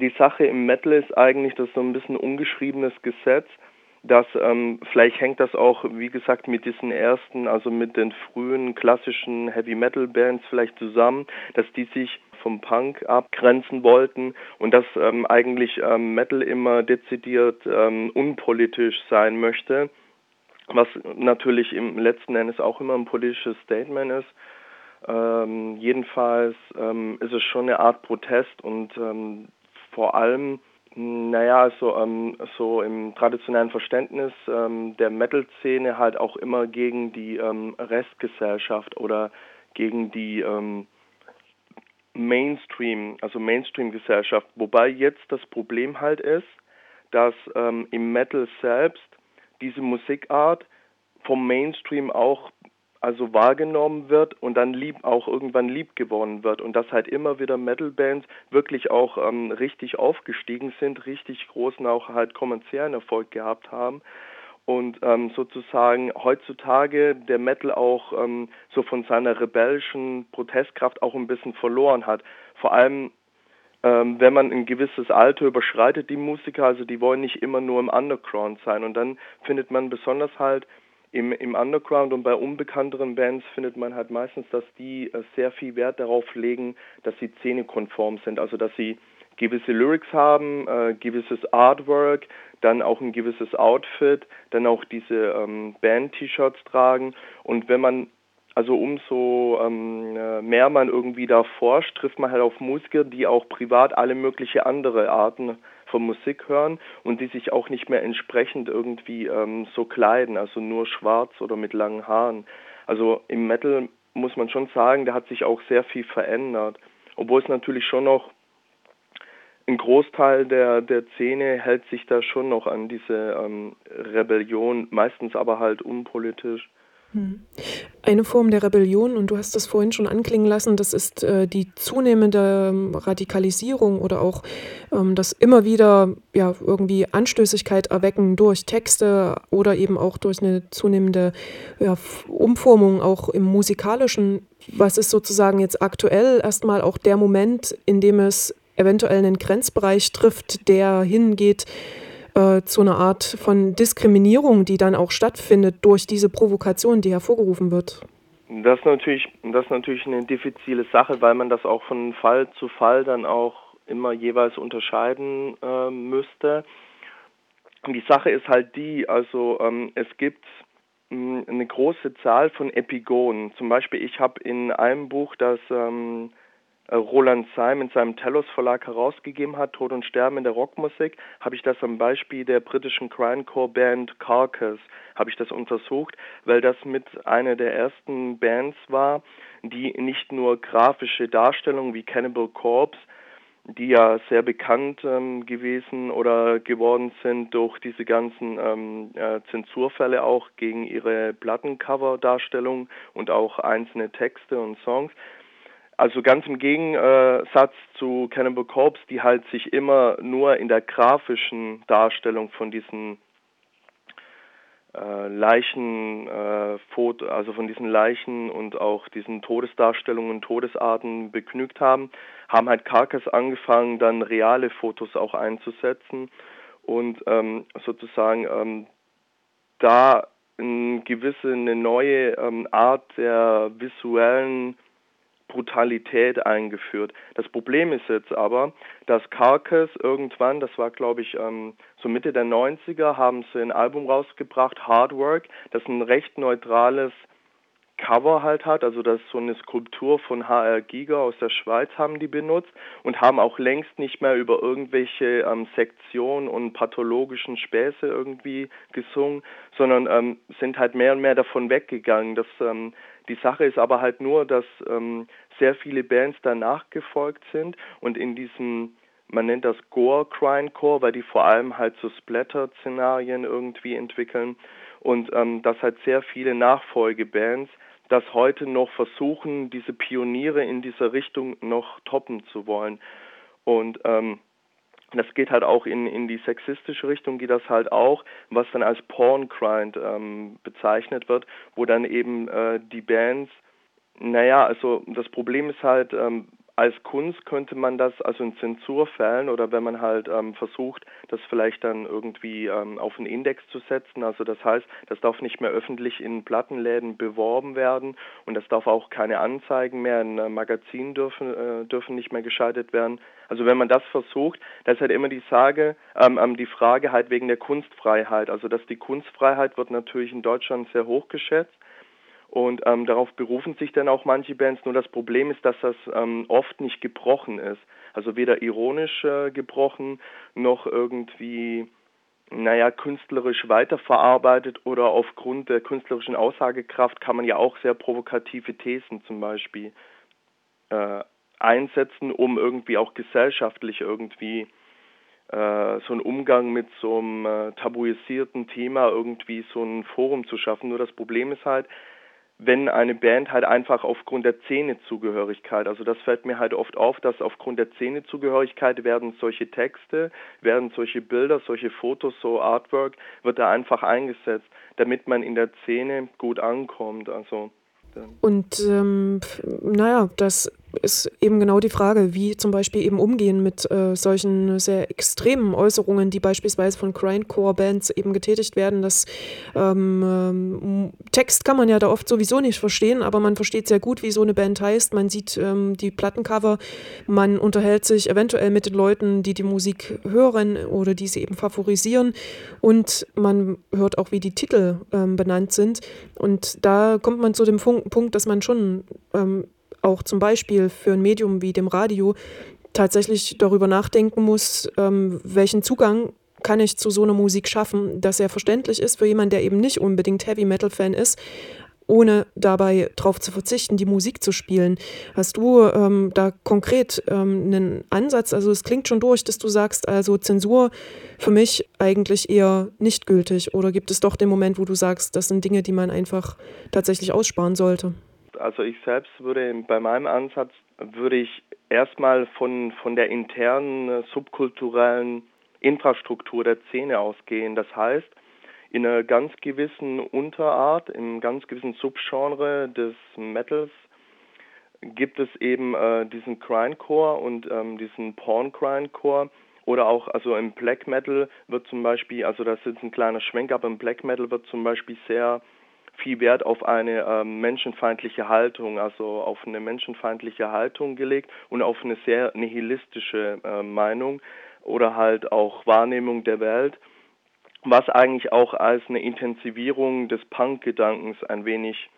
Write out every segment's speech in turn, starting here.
die Sache im Metal ist eigentlich, das so ein bisschen ungeschriebenes Gesetz, dass ähm, vielleicht hängt das auch, wie gesagt, mit diesen ersten, also mit den frühen klassischen Heavy Metal Bands vielleicht zusammen, dass die sich vom Punk abgrenzen wollten und dass ähm, eigentlich ähm, Metal immer dezidiert ähm, unpolitisch sein möchte, was natürlich im letzten Endes auch immer ein politisches Statement ist. Ähm, jedenfalls ähm, ist es schon eine Art Protest und ähm, vor allem naja, also ähm, so im traditionellen Verständnis ähm, der Metal-Szene halt auch immer gegen die ähm, Restgesellschaft oder gegen die ähm, Mainstream, also Mainstream-Gesellschaft. Wobei jetzt das Problem halt ist, dass ähm, im Metal selbst diese Musikart vom Mainstream auch also wahrgenommen wird und dann lieb auch irgendwann lieb gewonnen wird und dass halt immer wieder Metal-Bands wirklich auch ähm, richtig aufgestiegen sind, richtig großen auch halt kommerziellen Erfolg gehabt haben und ähm, sozusagen heutzutage der Metal auch ähm, so von seiner rebellischen Protestkraft auch ein bisschen verloren hat. Vor allem ähm, wenn man ein gewisses Alter überschreitet, die Musiker, also die wollen nicht immer nur im Underground sein und dann findet man besonders halt im, im Underground und bei unbekannteren Bands findet man halt meistens, dass die äh, sehr viel Wert darauf legen, dass sie szenekonform sind, also dass sie gewisse Lyrics haben, äh, gewisses Artwork, dann auch ein gewisses Outfit, dann auch diese ähm, Band-T-Shirts tragen. Und wenn man also umso ähm, äh, mehr man irgendwie da forscht, trifft man halt auf Musiker, die auch privat alle mögliche andere Arten von Musik hören und die sich auch nicht mehr entsprechend irgendwie ähm, so kleiden, also nur schwarz oder mit langen Haaren. Also im Metal muss man schon sagen, da hat sich auch sehr viel verändert. Obwohl es natürlich schon noch ein Großteil der, der Szene hält sich da schon noch an diese ähm, Rebellion, meistens aber halt unpolitisch. Eine Form der Rebellion, und du hast das vorhin schon anklingen lassen, das ist äh, die zunehmende Radikalisierung oder auch ähm, das immer wieder ja, irgendwie Anstößigkeit erwecken durch Texte oder eben auch durch eine zunehmende ja, Umformung auch im musikalischen. Was ist sozusagen jetzt aktuell erstmal auch der Moment, in dem es eventuell einen Grenzbereich trifft, der hingeht, äh, zu einer Art von Diskriminierung, die dann auch stattfindet durch diese Provokation, die hervorgerufen wird? Das ist natürlich, das ist natürlich eine diffizile Sache, weil man das auch von Fall zu Fall dann auch immer jeweils unterscheiden äh, müsste. Die Sache ist halt die, also ähm, es gibt mh, eine große Zahl von Epigonen. Zum Beispiel, ich habe in einem Buch, das ähm, äh, Roland Syme in seinem Telos Verlag herausgegeben hat, Tod und Sterben in der Rockmusik, habe ich das am Beispiel der britischen Grindcore Band Carcass habe ich das untersucht, weil das mit einer der ersten Bands war, die nicht nur grafische Darstellungen wie Cannibal Corpse die ja sehr bekannt ähm, gewesen oder geworden sind durch diese ganzen ähm, äh, Zensurfälle auch gegen ihre Plattencover-Darstellung und auch einzelne Texte und Songs, also ganz im Gegensatz zu Cannibal Corpse, die halt sich immer nur in der grafischen Darstellung von diesen äh, Leichen, äh, also von diesen Leichen und auch diesen Todesdarstellungen und Todesarten begnügt haben, haben halt Carcass angefangen, dann reale Fotos auch einzusetzen und ähm, sozusagen ähm, da eine gewisse, eine neue ähm, Art der visuellen Brutalität eingeführt. Das Problem ist jetzt aber, dass Carcass irgendwann, das war glaube ich ähm, so Mitte der 90er, haben sie ein Album rausgebracht, Hard Work, das ein recht neutrales Cover halt hat, also das ist so eine Skulptur von HR Giga aus der Schweiz haben die benutzt und haben auch längst nicht mehr über irgendwelche ähm, Sektionen und pathologischen Späße irgendwie gesungen, sondern ähm, sind halt mehr und mehr davon weggegangen, dass ähm, die Sache ist aber halt nur, dass ähm, sehr viele Bands danach gefolgt sind und in diesem, man nennt das Gore Grindcore, weil die vor allem halt so Splatter-Szenarien irgendwie entwickeln und ähm, dass halt sehr viele Nachfolgebands das heute noch versuchen, diese Pioniere in dieser Richtung noch toppen zu wollen. Und ähm, das geht halt auch in, in die sexistische Richtung, geht das halt auch, was dann als Porn-Grind ähm, bezeichnet wird, wo dann eben äh, die Bands, naja, also das Problem ist halt, ähm, als Kunst könnte man das also in Zensurfällen oder wenn man halt ähm, versucht, das vielleicht dann irgendwie ähm, auf einen Index zu setzen, also das heißt, das darf nicht mehr öffentlich in Plattenläden beworben werden und das darf auch keine Anzeigen mehr in äh, Magazinen dürfen äh, dürfen nicht mehr geschaltet werden. Also wenn man das versucht, da ist halt immer die Sage, ähm, ähm, die Frage halt wegen der Kunstfreiheit. Also dass die Kunstfreiheit wird natürlich in Deutschland sehr hoch geschätzt und ähm, darauf berufen sich dann auch manche Bands. Nur das Problem ist, dass das ähm, oft nicht gebrochen ist. Also weder ironisch äh, gebrochen noch irgendwie, naja, künstlerisch weiterverarbeitet oder aufgrund der künstlerischen Aussagekraft kann man ja auch sehr provokative Thesen zum Beispiel äh, einsetzen, um irgendwie auch gesellschaftlich irgendwie äh, so einen Umgang mit so einem äh, tabuisierten Thema irgendwie so ein Forum zu schaffen. Nur das Problem ist halt, wenn eine Band halt einfach aufgrund der Szenezugehörigkeit, also das fällt mir halt oft auf, dass aufgrund der Szenezugehörigkeit werden solche Texte, werden solche Bilder, solche Fotos, so Artwork, wird da einfach eingesetzt, damit man in der Szene gut ankommt. Also und ähm, naja, das ist eben genau die Frage, wie zum Beispiel eben umgehen mit äh, solchen sehr extremen Äußerungen, die beispielsweise von Grindcore-Bands eben getätigt werden. Das ähm, ähm, Text kann man ja da oft sowieso nicht verstehen, aber man versteht sehr gut, wie so eine Band heißt. Man sieht ähm, die Plattencover, man unterhält sich eventuell mit den Leuten, die die Musik hören oder die sie eben favorisieren und man hört auch, wie die Titel ähm, benannt sind. Und da kommt man zu dem Punkt, dass man schon ähm, auch zum Beispiel für ein Medium wie dem Radio tatsächlich darüber nachdenken muss, ähm, welchen Zugang kann ich zu so einer Musik schaffen, dass er verständlich ist für jemanden, der eben nicht unbedingt Heavy Metal Fan ist, ohne dabei darauf zu verzichten, die Musik zu spielen. Hast du ähm, da konkret ähm, einen Ansatz? Also es klingt schon durch, dass du sagst, also Zensur für mich eigentlich eher nicht gültig. Oder gibt es doch den Moment, wo du sagst, das sind Dinge, die man einfach tatsächlich aussparen sollte? Also ich selbst würde bei meinem Ansatz würde ich erstmal von von der internen äh, subkulturellen Infrastruktur der Szene ausgehen. Das heißt, in einer ganz gewissen Unterart, im ganz gewissen Subgenre des Metals gibt es eben äh, diesen Grindcore und ähm, diesen Porn Grindcore oder auch also im Black Metal wird zum Beispiel, also das ist ein kleiner Schwenk, aber im Black Metal wird zum Beispiel sehr viel Wert auf eine ähm, menschenfeindliche Haltung, also auf eine menschenfeindliche Haltung gelegt und auf eine sehr nihilistische äh, Meinung oder halt auch Wahrnehmung der Welt, was eigentlich auch als eine Intensivierung des Punk-Gedankens ein wenig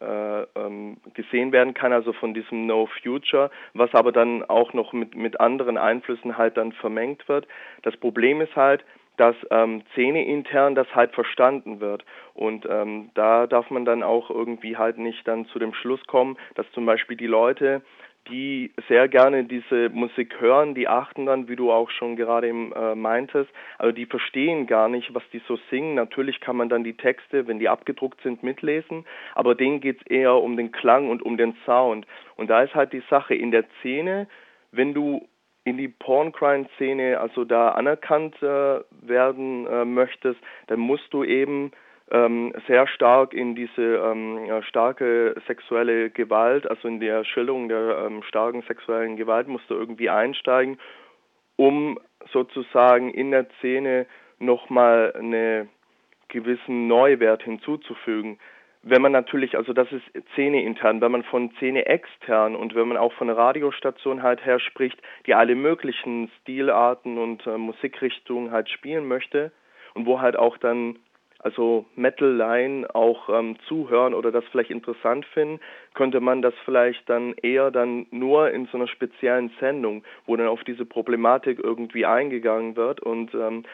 äh, ähm, gesehen werden kann, also von diesem No Future, was aber dann auch noch mit, mit anderen Einflüssen halt dann vermengt wird. Das Problem ist halt, dass ähm, Szene intern das halt verstanden wird. Und ähm, da darf man dann auch irgendwie halt nicht dann zu dem Schluss kommen, dass zum Beispiel die Leute, die sehr gerne diese Musik hören, die achten dann, wie du auch schon gerade äh, meintest, also die verstehen gar nicht, was die so singen. Natürlich kann man dann die Texte, wenn die abgedruckt sind, mitlesen, aber denen geht es eher um den Klang und um den Sound. Und da ist halt die Sache in der Szene, wenn du in die Porn-Crime-Szene also da anerkannt äh, werden äh, möchtest, dann musst du eben ähm, sehr stark in diese ähm, starke sexuelle Gewalt, also in der Schilderung der ähm, starken sexuellen Gewalt musst du irgendwie einsteigen, um sozusagen in der Szene nochmal einen gewissen Neuwert hinzuzufügen wenn man natürlich, also das ist Szene intern, wenn man von Szene extern und wenn man auch von einer Radiostation halt her spricht, die alle möglichen Stilarten und äh, Musikrichtungen halt spielen möchte und wo halt auch dann also Metal-Line auch ähm, zuhören oder das vielleicht interessant finden, könnte man das vielleicht dann eher dann nur in so einer speziellen Sendung, wo dann auf diese Problematik irgendwie eingegangen wird und ähm,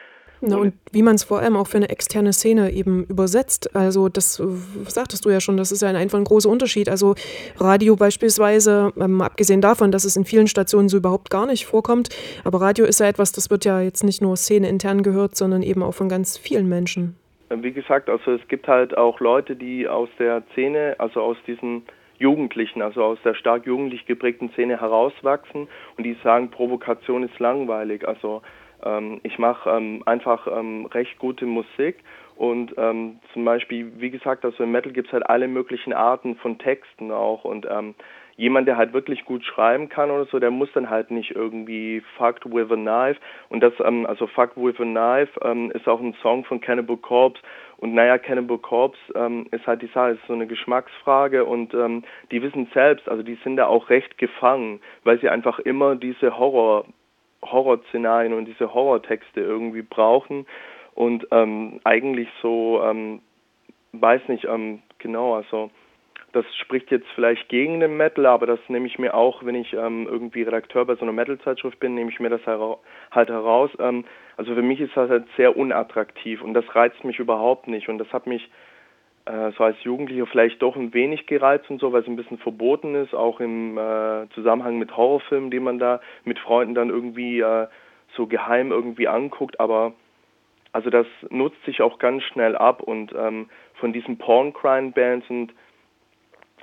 na, und wie man es vor allem auch für eine externe Szene eben übersetzt. Also das äh, sagtest du ja schon, das ist ja einfach ein großer Unterschied. Also Radio beispielsweise, ähm, abgesehen davon, dass es in vielen Stationen so überhaupt gar nicht vorkommt, aber Radio ist ja etwas, das wird ja jetzt nicht nur Szene intern gehört, sondern eben auch von ganz vielen Menschen. Äh, wie gesagt, also es gibt halt auch Leute, die aus der Szene, also aus diesen Jugendlichen, also aus der stark jugendlich geprägten Szene herauswachsen und die sagen, Provokation ist langweilig. Also ähm, ich mache ähm, einfach ähm, recht gute Musik und ähm, zum Beispiel, wie gesagt, also im Metal gibt es halt alle möglichen Arten von Texten auch und ähm, jemand, der halt wirklich gut schreiben kann oder so, der muss dann halt nicht irgendwie Fucked with a Knife und das, ähm, also Fucked with a Knife ähm, ist auch ein Song von Cannibal Corpse und naja, Cannibal Corpse ähm, ist halt die Sache, ist so eine Geschmacksfrage und ähm, die wissen selbst, also die sind da auch recht gefangen, weil sie einfach immer diese Horror Horrorszenarien und diese Horrortexte irgendwie brauchen und ähm, eigentlich so, ähm, weiß nicht, ähm, genau, also das spricht jetzt vielleicht gegen den Metal, aber das nehme ich mir auch, wenn ich ähm, irgendwie Redakteur bei so einer Metal-Zeitschrift bin, nehme ich mir das halt heraus. Ähm, also für mich ist das halt sehr unattraktiv und das reizt mich überhaupt nicht und das hat mich äh, so als Jugendlicher vielleicht doch ein wenig gereizt und so, weil es ein bisschen verboten ist, auch im äh, Zusammenhang mit Horrorfilmen, die man da mit Freunden dann irgendwie äh, so geheim irgendwie anguckt, aber also das nutzt sich auch ganz schnell ab und ähm, von diesen Porn-Crime-Bands und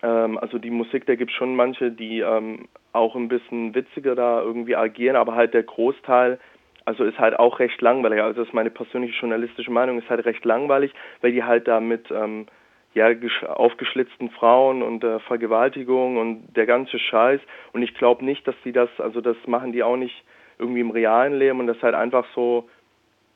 ähm, also die Musik, da gibt es schon manche, die ähm, auch ein bisschen witziger da irgendwie agieren, aber halt der Großteil, also ist halt auch recht langweilig. Also das ist meine persönliche journalistische Meinung, ist halt recht langweilig, weil die halt da mit ähm, ja, aufgeschlitzten Frauen und äh, Vergewaltigung und der ganze Scheiß. Und ich glaube nicht, dass die das, also das machen die auch nicht irgendwie im realen Leben und das halt einfach so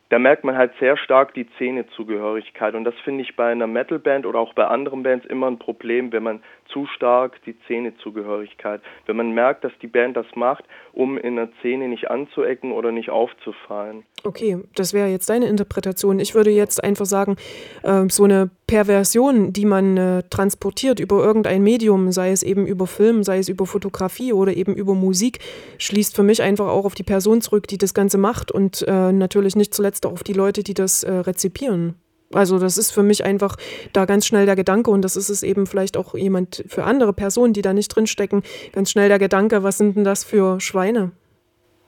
da merkt man halt sehr stark die Szenezugehörigkeit. Und das finde ich bei einer Metalband oder auch bei anderen Bands immer ein Problem, wenn man zu stark die Szenezugehörigkeit, wenn man merkt, dass die Band das macht, um in der Szene nicht anzuecken oder nicht aufzufallen. Okay, das wäre jetzt deine Interpretation. Ich würde jetzt einfach sagen, äh, so eine Perversion, die man äh, transportiert über irgendein Medium, sei es eben über Film, sei es über Fotografie oder eben über Musik, schließt für mich einfach auch auf die Person zurück, die das Ganze macht und äh, natürlich nicht zuletzt auch auf die Leute, die das äh, rezipieren. Also das ist für mich einfach da ganz schnell der Gedanke und das ist es eben vielleicht auch jemand für andere Personen, die da nicht drinstecken, ganz schnell der Gedanke, was sind denn das für Schweine?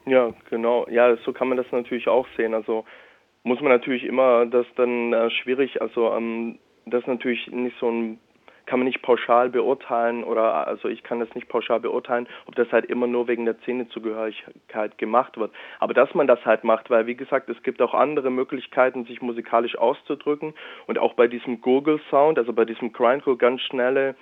Ja, genau. Ja, so kann man das natürlich auch sehen. Also muss man natürlich immer das dann äh, schwierig, also ähm, das natürlich nicht so ein kann man nicht pauschal beurteilen oder also ich kann das nicht pauschal beurteilen, ob das halt immer nur wegen der Szenezugehörigkeit gemacht wird. Aber dass man das halt macht, weil wie gesagt, es gibt auch andere Möglichkeiten, sich musikalisch auszudrücken und auch bei diesem Gurgle Sound, also bei diesem Grindcore ganz schnelle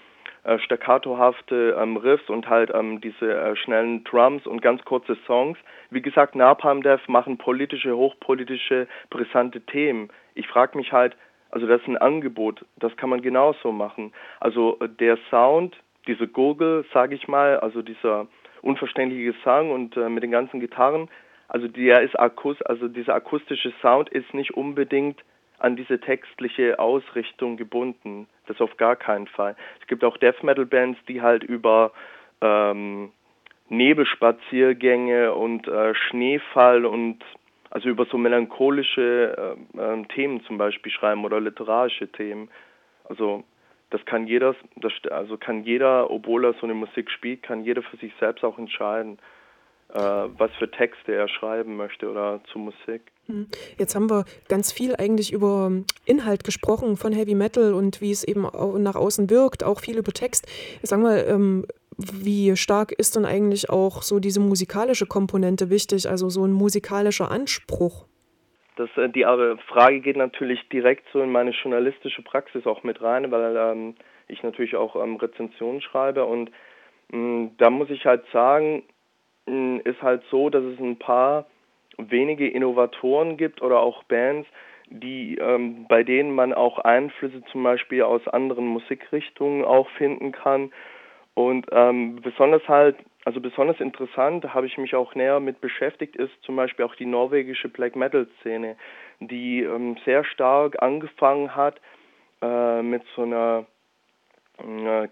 äh, staccatohafte ähm, Riffs und halt ähm, diese äh, schnellen Drums und ganz kurze Songs. Wie gesagt, Napalm Death machen politische, hochpolitische, brisante Themen. Ich frage mich halt, also das ist ein Angebot, das kann man genauso machen. Also äh, der Sound, diese Gurgel, sage ich mal, also dieser unverständliche Gesang und äh, mit den ganzen Gitarren, also der ist akust, also dieser akustische Sound ist nicht unbedingt an diese textliche Ausrichtung gebunden. Das auf gar keinen Fall. Es gibt auch Death Metal Bands, die halt über ähm, Nebelspaziergänge und äh, Schneefall und also über so melancholische äh, äh, Themen zum Beispiel schreiben oder literarische Themen. Also das kann jeder, das, also kann jeder, obwohl er so eine Musik spielt, kann jeder für sich selbst auch entscheiden, was für Texte er schreiben möchte oder zu Musik. Hm. Jetzt haben wir ganz viel eigentlich über Inhalt gesprochen von Heavy Metal und wie es eben nach außen wirkt, auch viel über Text. Sag mal, ähm, wie stark ist denn eigentlich auch so diese musikalische Komponente wichtig, also so ein musikalischer Anspruch? Das, äh, die Frage geht natürlich direkt so in meine journalistische Praxis auch mit rein, weil ähm, ich natürlich auch ähm, Rezensionen schreibe und mh, hm, da muss ich halt sagen, ist halt so, dass es ein paar wenige Innovatoren gibt oder auch Bands, die ähm, bei denen man auch Einflüsse zum Beispiel aus anderen Musikrichtungen auch finden kann. Und ähm, besonders halt, also besonders interessant, habe ich mich auch näher mit beschäftigt, ist zum Beispiel auch die norwegische Black Metal Szene, die ähm, sehr stark angefangen hat äh, mit so einer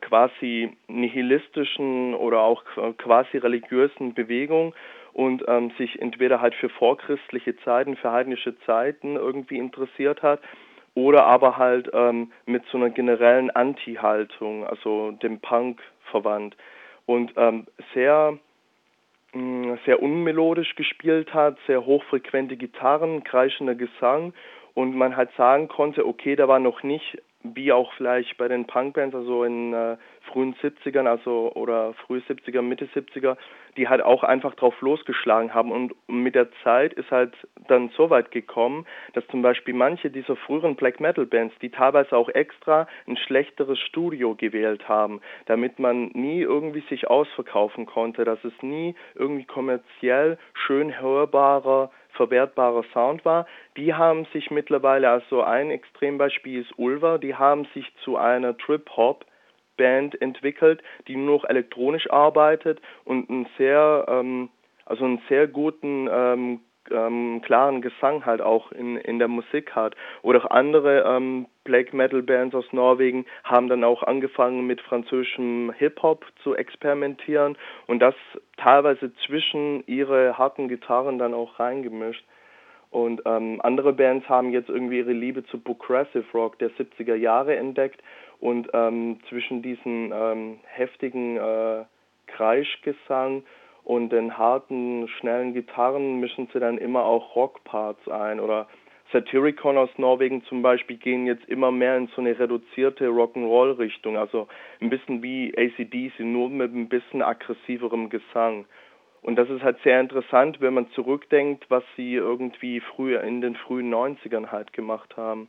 quasi nihilistischen oder auch quasi religiösen Bewegung und ähm, sich entweder halt für vorchristliche Zeiten, für heidnische Zeiten irgendwie interessiert hat oder aber halt ähm, mit so einer generellen Anti-Haltung, also dem Punk verwandt und ähm, sehr mh, mm, sehr unmelodisch gespielt hat, sehr hochfrequente Gitarren, kreischender Gesang und man halt sagen konnte, okay, da war noch nicht wie auch vielleicht bei den Punkbands, also in äh, frühen 70ern, also oder frühe 70er, Mitte 70er, die halt auch einfach drauf losgeschlagen haben. Und mit der Zeit ist halt dann so weit gekommen, dass zum Beispiel manche dieser früheren Black Metal Bands, die teilweise auch extra ein schlechteres Studio gewählt haben, damit man nie irgendwie sich ausverkaufen konnte, dass es nie irgendwie kommerziell schön hörbarer verwertbarer Sound war. Die haben sich mittlerweile, also ein Extrembeispiel ist Ulva, die haben sich zu einer Trip-Hop Band entwickelt, die nur noch elektronisch arbeitet und einen sehr, ähm, also einen sehr guten ähm, ähm, klaren Gesang halt auch in, in der Musik hat. Oder auch andere ähm, Black Metal Bands aus Norwegen haben dann auch angefangen mit französischem Hip-Hop zu experimentieren und das teilweise zwischen ihre harten Gitarren dann auch reingemischt. Und ähm, andere Bands haben jetzt irgendwie ihre Liebe zu Progressive Rock der 70er Jahre entdeckt und ähm, zwischen diesen ähm, heftigen äh, Kreischgesang und den harten, schnellen Gitarren mischen sie dann immer auch Rockparts ein. Oder Satyricon aus Norwegen zum Beispiel gehen jetzt immer mehr in so eine reduzierte Rock'n'Roll-Richtung. Also ein bisschen wie ACDC, nur mit ein bisschen aggressiverem Gesang. Und das ist halt sehr interessant, wenn man zurückdenkt, was sie irgendwie früher in den frühen 90ern halt gemacht haben.